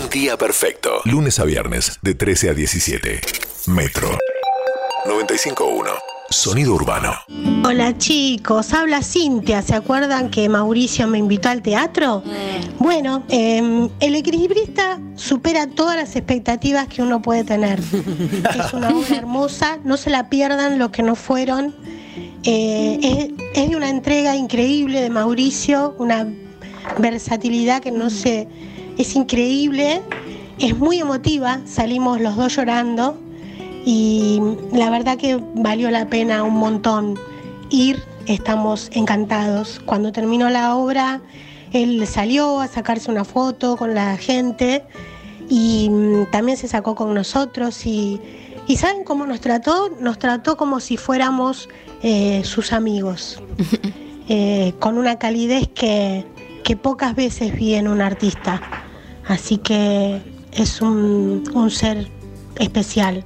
Un día perfecto. Lunes a viernes, de 13 a 17. Metro 95.1. Sonido urbano. Hola chicos, habla Cintia. ¿Se acuerdan que Mauricio me invitó al teatro? Bueno, eh, el equilibrista supera todas las expectativas que uno puede tener. Es una obra hermosa, no se la pierdan los que no fueron. Eh, es, es de una entrega increíble de Mauricio, una versatilidad que no sé, es increíble, es muy emotiva, salimos los dos llorando y la verdad que valió la pena un montón ir, estamos encantados. Cuando terminó la obra, él salió a sacarse una foto con la gente y mm, también se sacó con nosotros y, y ¿saben cómo nos trató? Nos trató como si fuéramos eh, sus amigos, eh, con una calidez que, que pocas veces vi en un artista. Así que es un, un ser especial.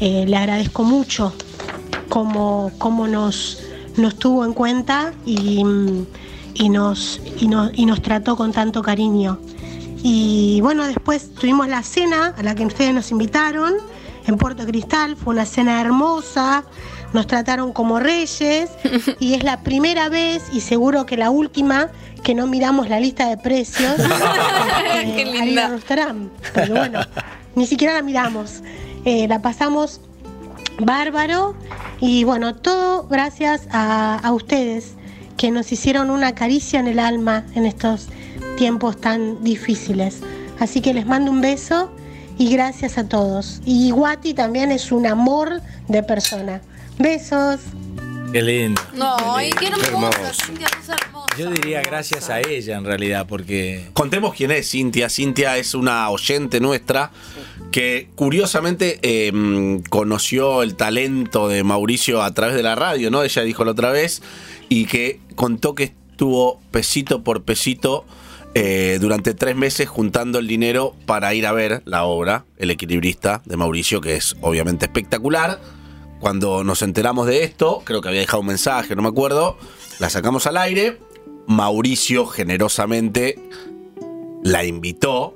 Eh, le agradezco mucho cómo, nos, nos tuvo en cuenta y, y nos, y, nos, y nos trató con tanto cariño. Y bueno, después tuvimos la cena a la que ustedes nos invitaron en Puerto Cristal, fue una cena hermosa, nos trataron como reyes y es la primera vez y seguro que la última que no miramos la lista de precios eh, Qué linda. al restaurante. Pero bueno, ni siquiera la miramos. Eh, la pasamos bárbaro y bueno, todo gracias a, a ustedes que nos hicieron una caricia en el alma en estos tiempos tan difíciles. Así que les mando un beso y gracias a todos. Y Guati también es un amor de persona. Besos. Qué lindo. No, ay, qué hermosa, hermoso. Cintia, sos hermosa. Yo diría gracias a ella en realidad, porque Contemos quién es Cintia. Cintia es una oyente nuestra que curiosamente eh, mm, conoció el talento de Mauricio a través de la radio, ¿no? Ella dijo la otra vez y que contó que estuvo pesito por pesito eh, durante tres meses juntando el dinero para ir a ver la obra, El equilibrista de Mauricio, que es obviamente espectacular. Cuando nos enteramos de esto, creo que había dejado un mensaje, no me acuerdo, la sacamos al aire. Mauricio generosamente la invitó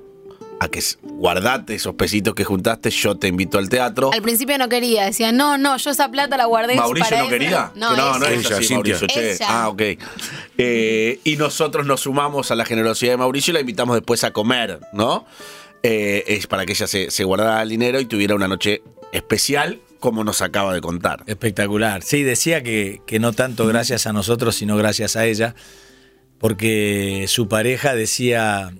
a que guardate esos pesitos que juntaste, yo te invito al teatro. Al principio no quería, decía, no, no, yo esa plata la guardé Mauricio para no eso". quería. No, no, no ella. es Ella, así, Cintia. Mauricio, che. Ella. Ah, ok. Eh, y nosotros nos sumamos a la generosidad de Mauricio y la invitamos después a comer, ¿no? Eh, es para que ella se, se guardara el dinero y tuviera una noche especial, como nos acaba de contar. espectacular. Sí, decía que, no tanto gracias a nosotros, sino gracias a ella, porque su pareja decía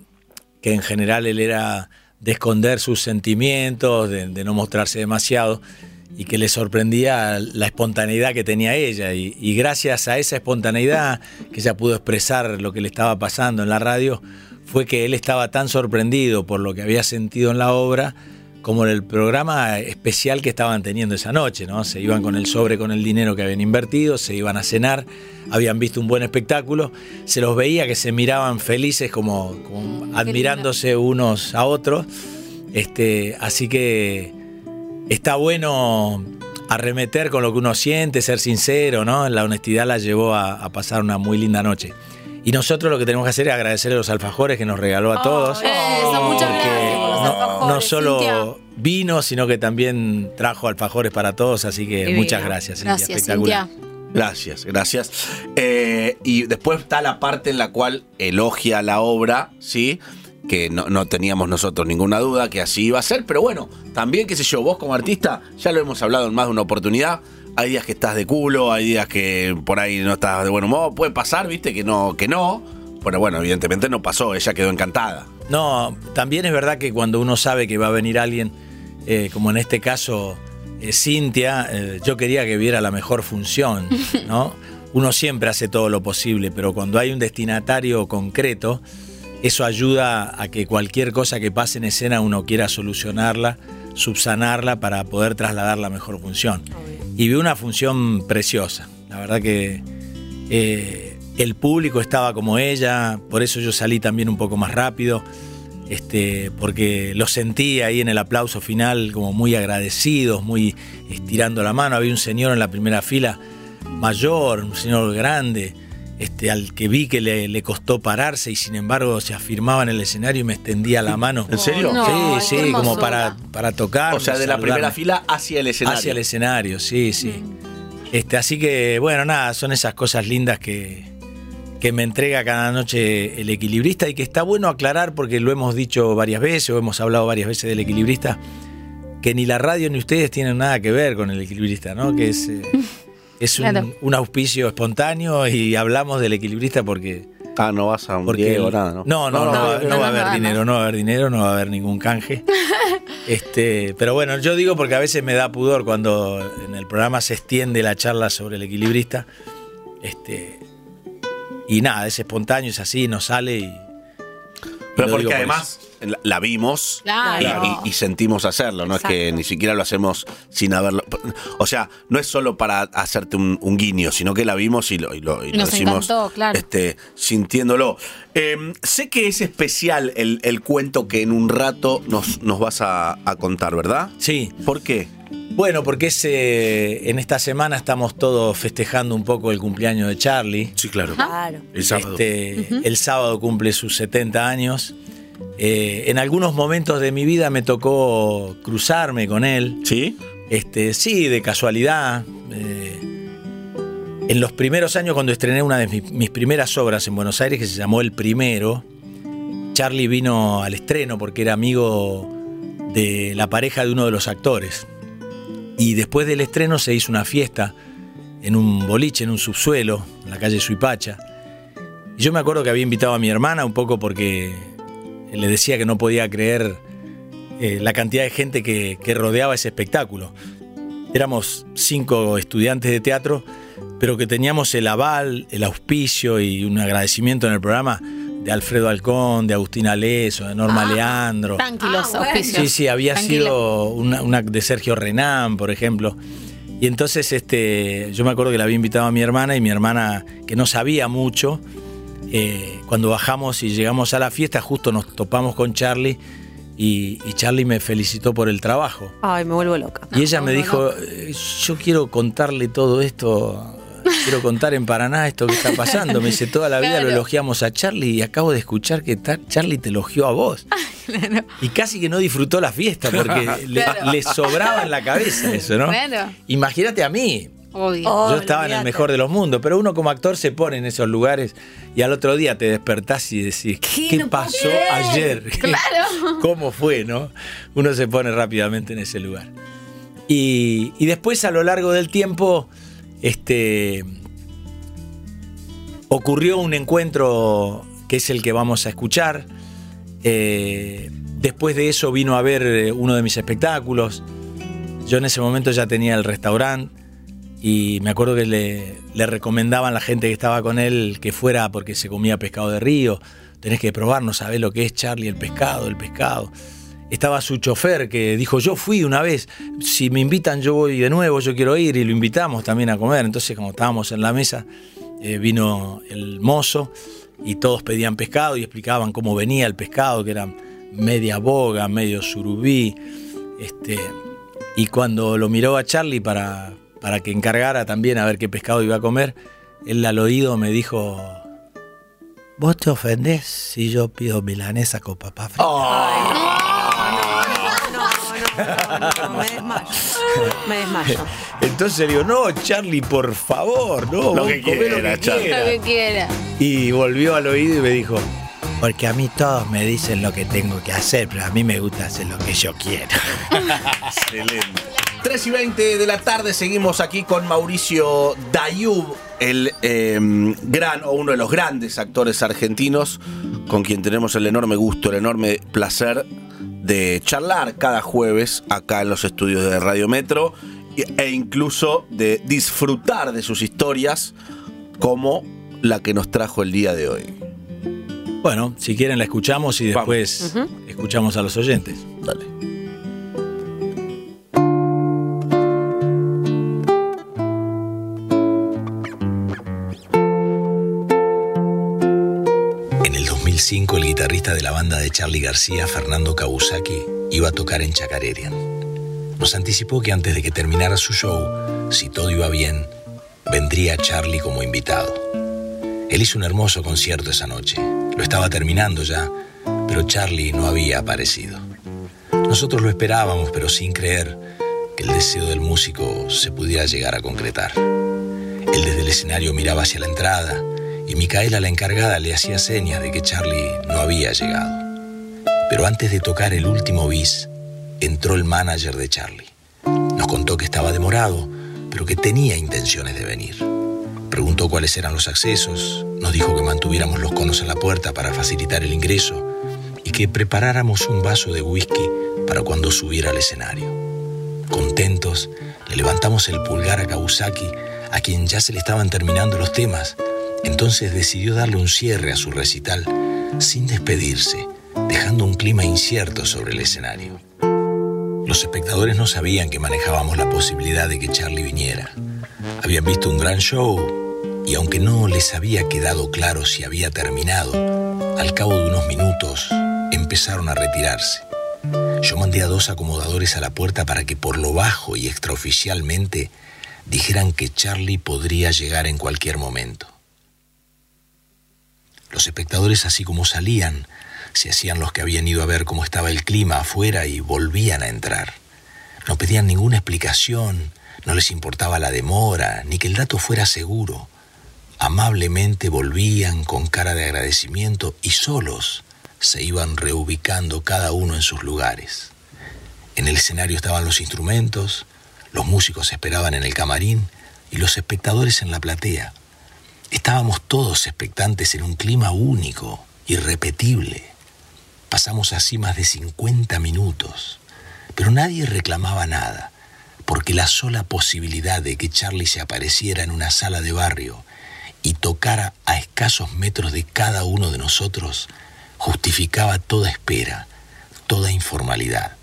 que en general él era de esconder sus sentimientos, de, de no mostrarse demasiado, y que le sorprendía la espontaneidad que tenía ella. Y, y gracias a esa espontaneidad que ella pudo expresar lo que le estaba pasando en la radio, fue que él estaba tan sorprendido por lo que había sentido en la obra, como el programa especial que estaban teniendo esa noche, ¿no? Se iban con el sobre con el dinero que habían invertido, se iban a cenar, habían visto un buen espectáculo, se los veía que se miraban felices como, como admirándose unos a otros. Este, así que está bueno arremeter con lo que uno siente, ser sincero, ¿no? La honestidad la llevó a, a pasar una muy linda noche. Y nosotros lo que tenemos que hacer es agradecerle a los alfajores que nos regaló a todos. Eso, muchas gracias no, solo Cintia. vino, sino que también trajo alfajores para todos, así que Divino. muchas gracias. Cintia, Gracias, espectacular. Cintia. Gracias, gracias. Eh, y después está la parte en la cual elogia la obra, ¿sí? Que no, no teníamos nosotros ninguna duda que así iba a ser, pero bueno, también, qué sé yo, vos como artista, ya lo hemos hablado en más de una oportunidad. Hay días que estás de culo, hay días que por ahí no estás de buen humor, puede pasar, viste, que no, que no. Pero bueno, evidentemente no pasó, ella quedó encantada. No, también es verdad que cuando uno sabe que va a venir alguien, eh, como en este caso eh, Cintia, eh, yo quería que viera la mejor función, ¿no? Uno siempre hace todo lo posible, pero cuando hay un destinatario concreto, eso ayuda a que cualquier cosa que pase en escena uno quiera solucionarla, subsanarla para poder trasladar la mejor función. Y vi una función preciosa. La verdad que eh, el público estaba como ella, por eso yo salí también un poco más rápido, este, porque lo sentí ahí en el aplauso final como muy agradecidos, muy estirando la mano. Había un señor en la primera fila mayor, un señor grande, este, al que vi que le, le costó pararse y sin embargo se afirmaba en el escenario y me extendía la mano. ¿En serio? No, sí, sí, como para, para tocar. O sea, de la primera fila hacia el escenario. Hacia el escenario, sí, sí. Este, así que, bueno, nada, son esas cosas lindas que, que me entrega cada noche el equilibrista y que está bueno aclarar porque lo hemos dicho varias veces o hemos hablado varias veces del equilibrista, que ni la radio ni ustedes tienen nada que ver con el equilibrista, ¿no? Que es, eh, es un, Claro. un auspicio espontáneo y hablamos del equilibrista porque... Ah, no vas a un Porque Diego, nada, ¿no? No, no, no, no, va, no, va a haber dinero, no va a haber dinero, no va a haber ningún canje. Este, pero bueno, yo digo porque a veces me da pudor cuando en el programa se extiende la charla sobre el equilibrista. Este, y nada, es espontáneo, es así, nos sale y. Pero porque por además la, la vimos Claro. y, y- y sentimos hacerlo, no es que ni siquiera lo hacemos sin haberlo. O sea, no es solo para hacerte un, un guiño, sino que la vimos y lo, y lo- y lo Nos decimos encantó, claro. este, sintiéndolo. Eh, sé que es especial el, el cuento que en un rato nos, nos vas a, a contar, ¿verdad? Sí, ¿Por qué? Bueno, porque es, eh, en esta semana estamos todos festejando un poco el cumpleaños de Charlie. Sí, claro. Claro. El sábado. Este, El sábado cumple sus 70 años. Eh, en algunos momentos de mi vida me tocó cruzarme con él. ¿Sí? Este, sí, de casualidad. Eh, en los primeros años, cuando estrené una de mis, mis primeras obras en Buenos Aires, que se llamó El Primero, Charlie vino al estreno porque era amigo de la pareja de uno de los actores. Y después del estreno se hizo una fiesta en un boliche, en un subsuelo, en la calle Suipacha. Y yo me acuerdo que había invitado a mi hermana un poco porque le decía que no podía creer eh, la cantidad de gente que, que rodeaba ese espectáculo. Éramos cinco estudiantes de teatro, pero que teníamos el aval, el auspicio y un agradecimiento en el programa de Alfredo Alcón, de Agustina Leso, de Norma Leandro. Tranquilos, Ah, bueno. Sí, sí, había Tranquilo. sido una, una de Sergio Renán, por ejemplo. Y entonces este, yo me acuerdo que la había invitado a mi hermana y mi hermana, que no sabía mucho, eh, cuando bajamos y llegamos a la fiesta, justo nos topamos con Charlie y, y Charlie me felicitó por el trabajo. Ay, me vuelvo loca. y ella me dijo, eh, yo quiero contarle todo esto, quiero contar en Paraná esto que está pasando. Me dice, toda la vida Claro. lo elogiamos a Charlie y acabo de escuchar que Charlie te elogió a vos. Y casi que no disfrutó la fiesta porque le, Claro. le sobraba en la cabeza eso, ¿no? Claro. Imagínate a mí. Obvio. Oh, Yo estaba en el mejor de los mundos, pero uno como actor se pone en esos lugares y al otro día te despertás y decís, ¿Qué? ¿qué, No puedo pasó creer". ayer? Claro. ¿Cómo fue, no? Uno se pone rápidamente en ese lugar. Y, y después a lo largo del tiempo, este, ocurrió un encuentro que es el que vamos a escuchar. Eh, después de eso vino a ver eh, uno de mis espectáculos. Yo en ese momento ya tenía el restaurante y me acuerdo que le, le recomendaban a la gente que estaba con él que fuera porque se comía pescado de río. Tenés que probar, no sabés lo que es Charlie, el pescado, el pescado. Estaba su chofer que dijo, yo fui una vez, si me invitan yo voy de nuevo, yo quiero ir y lo invitamos también a comer. Entonces como estábamos en la mesa, eh, vino el mozo y todos pedían pescado y explicaban cómo venía el pescado, que era media boga, medio surubí. Este, y cuando lo miró a Charlie para, para que encargara también a ver qué pescado iba a comer, él al oído me dijo, ¿vos te ofendés si yo pido milanesa con papá frita? No, me desmayo. Me desmayo. Entonces le digo, no, Charlie, por favor, no, Lo que quiera, Charlie. Lo que quiera. Y volvió al oído y me dijo, porque a mí todos me dicen lo que tengo que hacer, pero a mí me gusta hacer lo que yo quiero. Excelente. 3 y 20 de la tarde seguimos aquí con Mauricio Dayub, el eh, gran o uno de los grandes actores argentinos con quien tenemos el enorme gusto, el enorme placer de charlar cada jueves acá en los estudios de Radio Metro e incluso de disfrutar de sus historias como la que nos trajo el día de hoy. Bueno, si quieren la escuchamos y después escuchamos a los oyentes. Dale. 2005, el guitarrista de la banda de Charlie García, Fernando Kawasaki, iba a tocar en Chacarerian. Nos anticipó que antes de que terminara su show, si todo iba bien, vendría Charlie como invitado. Él hizo un hermoso concierto esa noche. Lo estaba terminando ya, pero Charlie no había aparecido. Nosotros lo esperábamos, pero sin creer que el deseo del músico se pudiera llegar a concretar. Él desde el escenario miraba hacia la entrada y Micaela, la encargada, le hacía señas de que Charlie no había llegado. Pero antes de tocar el último bis, entró el manager de Charlie. Nos contó que estaba demorado, pero que tenía intenciones de venir. Preguntó cuáles eran los accesos, nos dijo que mantuviéramos los conos en la puerta para facilitar el ingreso y que preparáramos un vaso de whisky para cuando subiera al escenario. Contentos, le levantamos el pulgar a Kawasaki, a quien ya se le estaban terminando los temas. Entonces decidió darle un cierre a su recital sin despedirse, dejando un clima incierto sobre el escenario. Los espectadores no sabían que manejábamos la posibilidad de que Charlie viniera. Habían visto un gran show y aunque no les había quedado claro si había terminado, al cabo de unos minutos empezaron a retirarse. Yo mandé a dos acomodadores a la puerta para que por lo bajo y extraoficialmente dijeran que Charlie podría llegar en cualquier momento. Los espectadores, así como salían, se hacían los que habían ido a ver cómo estaba el clima afuera y volvían a entrar. No pedían ninguna explicación, no les importaba la demora, ni que el dato fuera seguro. Amablemente volvían con cara de agradecimiento y solos se iban reubicando cada uno en sus lugares. En el escenario estaban los instrumentos, los músicos esperaban en el camarín y los espectadores en la platea. Estábamos todos expectantes en un clima único, irrepetible. Pasamos así más de 50 minutos, pero nadie reclamaba nada, porque la sola posibilidad de que Charlie se apareciera en una sala de barrio y tocara a escasos metros de cada uno de nosotros justificaba toda espera, toda informalidad.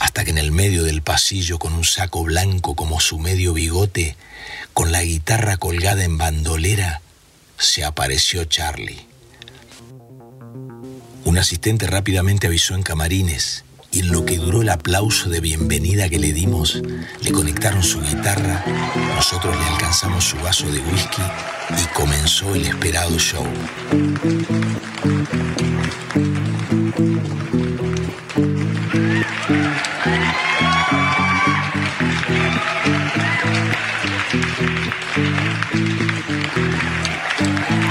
Hasta que en el medio del pasillo, con un saco blanco como su medio bigote, con la guitarra colgada en bandolera, se apareció Charlie. Un asistente rápidamente avisó en camarines y en lo que duró el aplauso de bienvenida que le dimos, le conectaron su guitarra, nosotros le alcanzamos su vaso de whisky y comenzó el esperado show.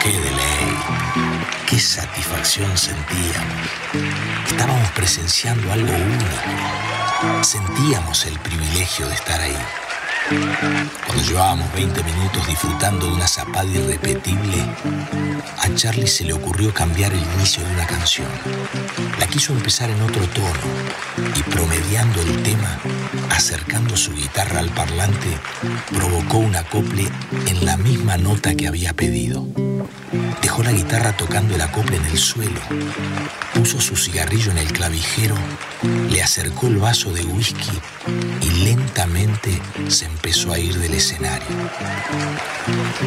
Qué delay, qué satisfacción sentíamos. Estábamos presenciando algo único. Sentíamos el privilegio de estar ahí. Cuando llevábamos 20 minutos disfrutando de una zapada irrepetible, a Charlie se le ocurrió cambiar el inicio de una canción. La quiso empezar en otro tono y promediando el tema, acercando su guitarra al parlante, provocó un acople en la misma nota que había pedido. Dejó la guitarra tocando el acople en el suelo, puso su cigarrillo en el clavijero, le acercó el vaso de whisky y lentamente se empezó a ir del escenario.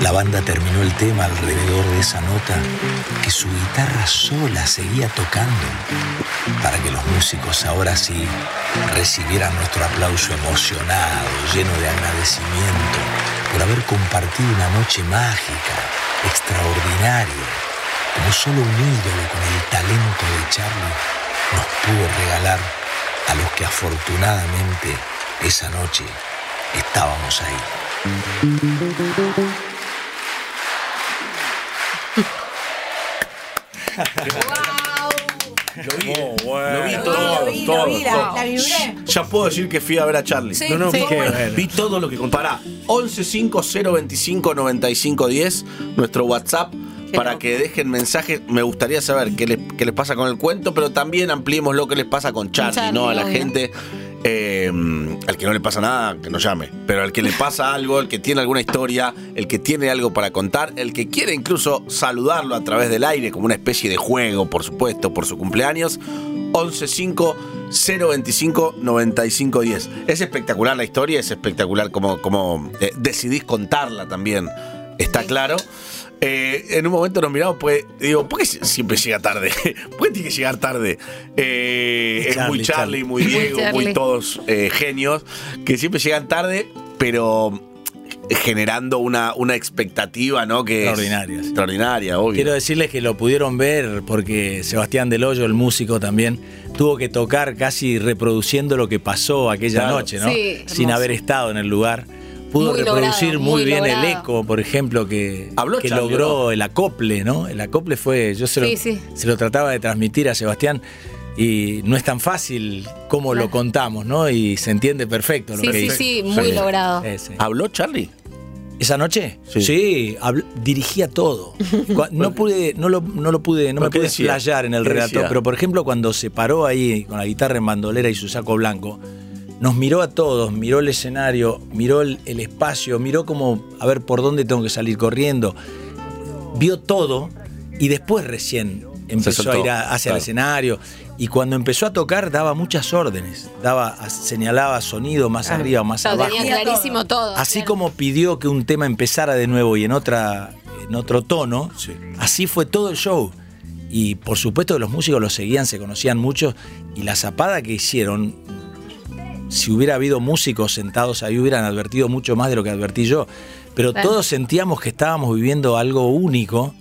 La banda terminó el tema alrededor de esa nota que su guitarra sola seguía tocando para que los músicos ahora sí recibieran nuestro aplauso emocionado, lleno de agradecimiento por haber compartido una noche mágica, extraordinaria, como solo un ídolo con el talento de Charlie nos pudo regalar a los que afortunadamente esa noche estábamos ahí. Lo vi, lo vi bueno. todo, Lo vi, lo todo, la- todo. la vibré. Ya puedo decir que fui a ver a Charlie. Sí, no, no, sí. Qué bueno. vi todo lo que contó. Pará, 1150259510, nuestro WhatsApp, para que dejen mensajes. Me gustaría saber qué les, qué les pasa con el cuento, pero también ampliemos lo que les pasa con Charlie, Charlie, ¿no? A la obvio. gente. Eh, al que no le pasa nada, que no llame. Pero al que le pasa algo, el que tiene alguna historia, el que tiene algo para contar, el que quiere incluso saludarlo a través del aire, como una especie de juego, por supuesto, por su cumpleaños. 115 025 9510. Es espectacular la historia, es espectacular como, como eh, decidís contarla también. Está claro. Eh, en un momento nos miramos, pues, digo, ¿por qué si- siempre llega tarde? ¿Por qué tiene que llegar tarde? Eh, es muy Charlie, Charlie, muy Diego, muy todos eh, genios, que siempre llegan tarde, pero generando una, una expectativa, ¿no? Que Extraordinaria, extraordinaria, obvio. Quiero decirles que lo pudieron ver porque Sebastián Del Hoyo, el músico también, tuvo que tocar casi reproduciendo lo que pasó aquella Claro. noche, ¿no? Sí, Sin hermoso. haber estado en el lugar. Pudo Muy reproducir logrado, muy, muy bien el eco, por ejemplo, que, Habló que Charlie, logró ¿no? el acople, ¿no? El acople fue, yo se lo, Sí, sí. se lo trataba de transmitir a Sebastián y no es tan fácil como lo contamos, ¿no? Y se entiende perfecto lo Sí, que sí, dice. sí, muy Sí. logrado. ¿Habló Charlie? ¿Esa noche? Sí. habló- dirigía todo. No pude, no lo, no lo pude, no me ¿Pero qué pude explayar en el ¿Qué relato, pero por ejemplo cuando se paró ahí con la guitarra en bandolera y su saco blanco, nos miró a todos, miró el escenario, miró el, el espacio, miró como a ver por dónde tengo que salir corriendo, vio todo y después recién empezó a ir a- hacia claro. el escenario y cuando empezó a tocar daba muchas órdenes, daba señalaba sonido más arriba, más Claro, abajo. tenía clarísimo todo. Así claro. como pidió que un tema empezara de nuevo y en otra en otro tono, así fue todo el show. Y por supuesto que los músicos lo seguían, se conocían mucho y la zapada que hicieron, si hubiera habido músicos sentados ahí hubieran advertido mucho más de lo que advertí yo. Pero Claro. todos sentíamos que estábamos viviendo algo único,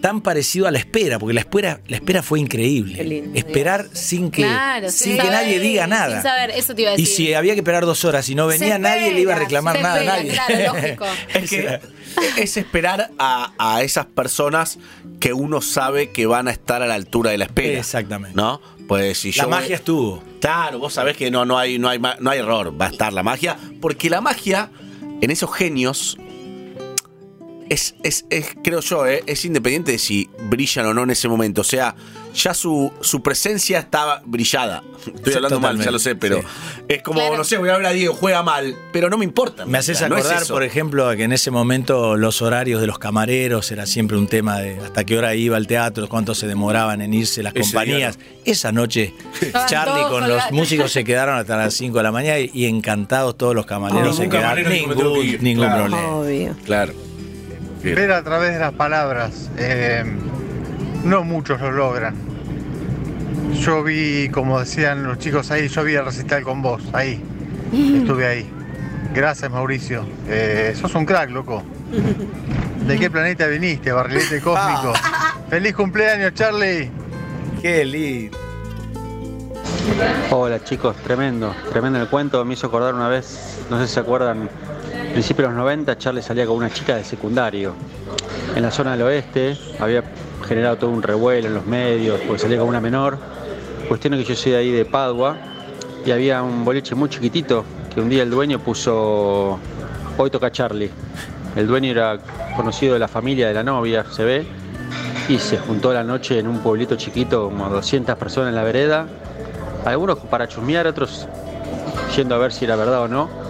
tan parecido a la espera, porque la espera, la espera fue increíble. Lindo. Esperar sin que, Claro, sin sin que saber, nadie diga nada. Sin saber, eso te iba a Y si había que esperar dos horas y no venía, nadie le iba a reclamar nada a nadie. claro, lógico. Es que es esperar a, a esas personas que uno sabe que van a estar a la altura de la espera. Exactamente. ¿No? Pues si La yo magia estuvo. Claro, vos sabés que no, no, hay, no, hay, no hay error, va a estar la magia, porque la magia en esos genios es, es, es, creo yo, eh, es independiente de si brillan o no en ese momento. O sea, ya su, su presencia estaba brillada. Estoy Sí, hablando mal, ya lo sé, pero sí. es como, Claro. no sé, voy a ver a Diego, juega mal, pero no me importa. Me haces no es acordar, por ejemplo, a que en ese momento los horarios de los camareros era siempre un tema de hasta qué hora iba al teatro, cuánto se demoraban en irse las Ese compañías. Esa noche, Charlie con los músicos se quedaron hasta las 5 de la mañana y, y encantados todos los camareros Ningún se quedaron. camarero dijo, "Me tengo que Ningún, ir". ningún Claro. problema. Obvio. Claro. Bien. Ver a través de las palabras. eh, no muchos lo logran. Yo vi, como decían los chicos ahí, yo vi el recital con vos, ahí. Estuve ahí. Gracias, Mauricio. Eh, sos un crack, loco. ¿De qué planeta viniste, barrilete cósmico? ¡Feliz cumpleaños, Charlie! Qué lindo. Hola chicos, tremendo, tremendo el cuento. Me hizo acordar una vez, no sé si se acuerdan, principio de los 90, Charlie salía con una chica de secundario. En la zona del oeste había generado todo un revuelo en los medios, porque salía con una menor. Cuestión es que yo soy de ahí de Padua y había un boliche muy chiquitito que un día el dueño puso, hoy toca Charlie. El dueño era conocido de la familia de la novia, se ve, y se juntó la noche en un pueblito chiquito, como 200 personas en la vereda, algunos para chusmear, otros yendo a ver si era verdad o no.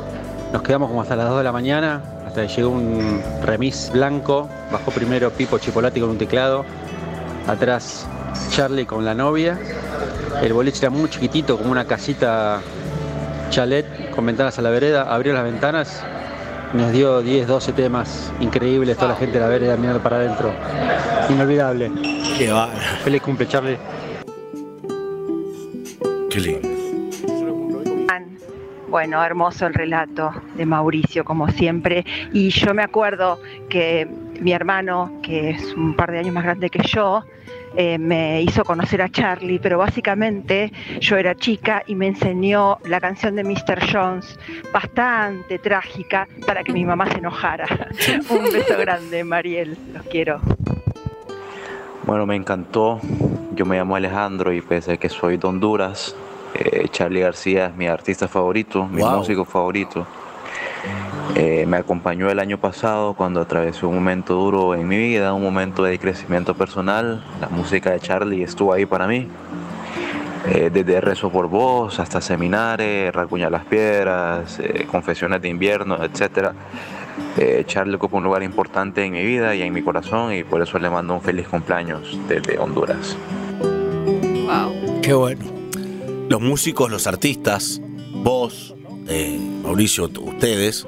Nos quedamos como hasta las 2 de la mañana, hasta que llegó un remis blanco, bajó primero Pipo Chipolati con un teclado, atrás Charlie con la novia. El boliche era muy chiquitito, como una casita chalet con ventanas a la vereda, abrió las ventanas, nos dio 10, 12 temas increíbles, toda la gente de la vereda mirando para adentro. Inolvidable. Qué bárbaro. Feliz cumple, Charlie. Qué lindo. Bueno, hermoso el relato de Mauricio, como siempre. Y yo me acuerdo que mi hermano, que es un par de años más grande que yo, eh, me hizo conocer a Charlie, pero básicamente yo era chica y me enseñó la canción de Mr. Jones, bastante trágica, para que mi mamá se enojara. un beso grande, Mariel, los quiero. Bueno, me encantó. Yo me llamo Alejandro y pese a que soy de Honduras, eh, Charlie García es mi artista favorito, mi Wow. músico favorito. Eh, me acompañó el año pasado cuando atravesé un momento duro en mi vida, un momento de crecimiento personal. La música de Charlie estuvo ahí para mí. Eh, desde Rezo por Vos hasta Seminares, Racuña las Piedras, eh, Confesiones de Invierno, etc. Eh, Charlie ocupa un lugar importante en mi vida y en mi corazón y por eso le mando un feliz cumpleaños desde Honduras. Wow. Qué bueno. Los músicos, los artistas, vos, eh, Mauricio, ustedes,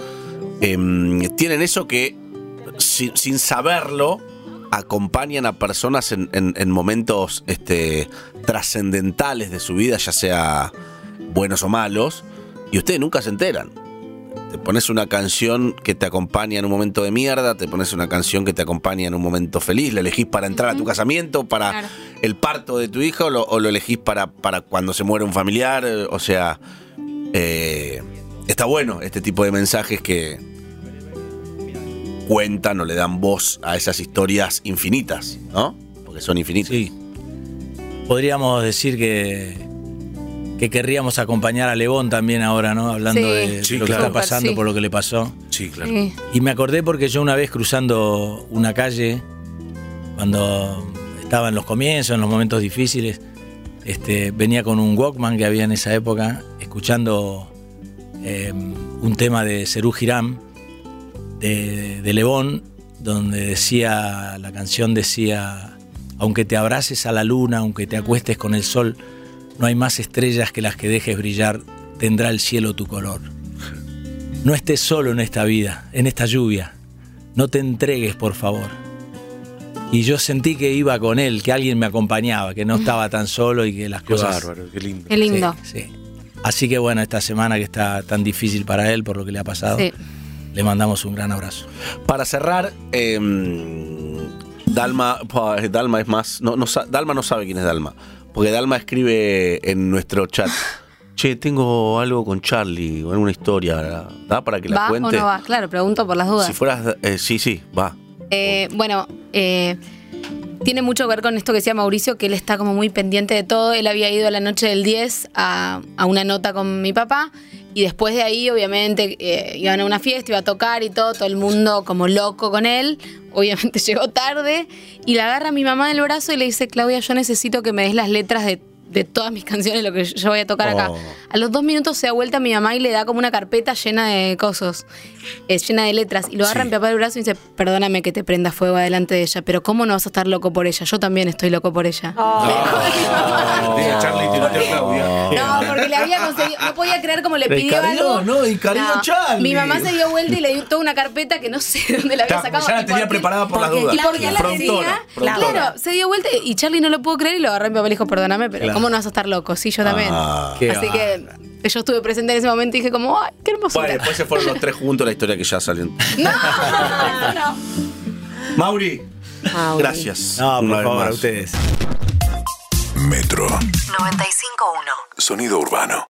em, tienen eso que sin, saberlo acompañan a personas en, en- en momentos este, trascendentales de su vida, ya sea buenos o malos, y ustedes nunca se enteran. Te pones una canción que te acompaña en un momento de mierda, te pones una canción que te acompaña en un momento feliz, la elegís para entrar a tu casamiento, para Claro. el parto de tu hijo o lo, o lo elegís para, para cuando se muere un familiar. eh, O sea, eh, está bueno este tipo de mensajes que cuentan o le dan voz a esas historias infinitas, ¿no? Porque son infinitas. Sí. Podríamos decir que, que querríamos acompañar a Levón también ahora, ¿no? Hablando Sí. de, Sí, lo que está pasando, Sí. por lo que le pasó. Sí, claro. Sí. Y me acordé porque yo una vez cruzando una calle, cuando estaba en los comienzos, en los momentos difíciles, este, venía con un Walkman que había en esa época, escuchando eh, un tema de Serú Girán, de, de Lebón, donde decía, la canción decía, aunque te abraces a la luna, aunque te acuestes con el sol, no hay más estrellas que las que dejes brillar, tendrá el cielo tu color. No estés solo en esta vida, en esta lluvia. No te entregues, por favor. Y yo sentí que iba con él, que alguien me acompañaba, que no estaba tan solo y que las Qué cosas. bárbaro, qué lindo. Qué lindo. Sí, sí. Así que bueno, esta semana que está tan difícil para él por lo que le ha pasado, Sí. le mandamos un gran abrazo. Para cerrar, eh, Dalma, Dalma es más. No, Dalma no sabe quién es Dalma. Porque Dalma escribe en nuestro chat. Che, tengo algo con Charlie, o alguna historia. ¿Da para que la ¿Va o cuente? no va? Claro, pregunto por las dudas. Si fueras. eh, sí, sí, va. Eh, bueno, eh, tiene mucho que ver con esto que decía Mauricio, que él está como muy pendiente de todo. Él había ido a la noche del 10 a, a una nota con mi papá y después de ahí, obviamente, eh, iban a una fiesta, iba a tocar y todo, todo el mundo como loco con él. Obviamente llegó tarde y la agarra a mi mamá del brazo y le dice, Claudia, yo necesito que me des las letras de, de todas mis canciones, lo que yo voy a tocar acá. Oh. A los dos minutos se da vuelta mi mamá y le da como una carpeta llena de cosos, eh, llena de letras. Y lo agarra Sí. mi papá del brazo y dice, perdóname que te prenda fuego delante de ella, pero ¿cómo no vas a estar loco por ella? Yo también estoy loco por ella. Dice Charlie, tiroteo a Claudia. No, porque le había conseguido, no podía creer cómo le pidió algo. ¿no? Encargó Charlie. Mi mamá se dio vuelta y le dio toda una carpeta que no sé de dónde la había sacado. ya la y tenía preparada por las dudas. Y porque la tenía, claro, se dio vuelta y Charlie no lo pudo creer y lo agarró y mi papá le dijo, perdóname, pero Claro. ¿cómo no vas a estar loco? Sí, yo también. Ah. Así que yo estuve presente en ese momento y dije como, ay, qué hermosura. Bueno, después se fueron los tres juntos, la historia que ya salió. No, no. Mauri, Mauri. gracias. No, por favor, más. a ustedes. Metro. 95.1. Sonido urbano.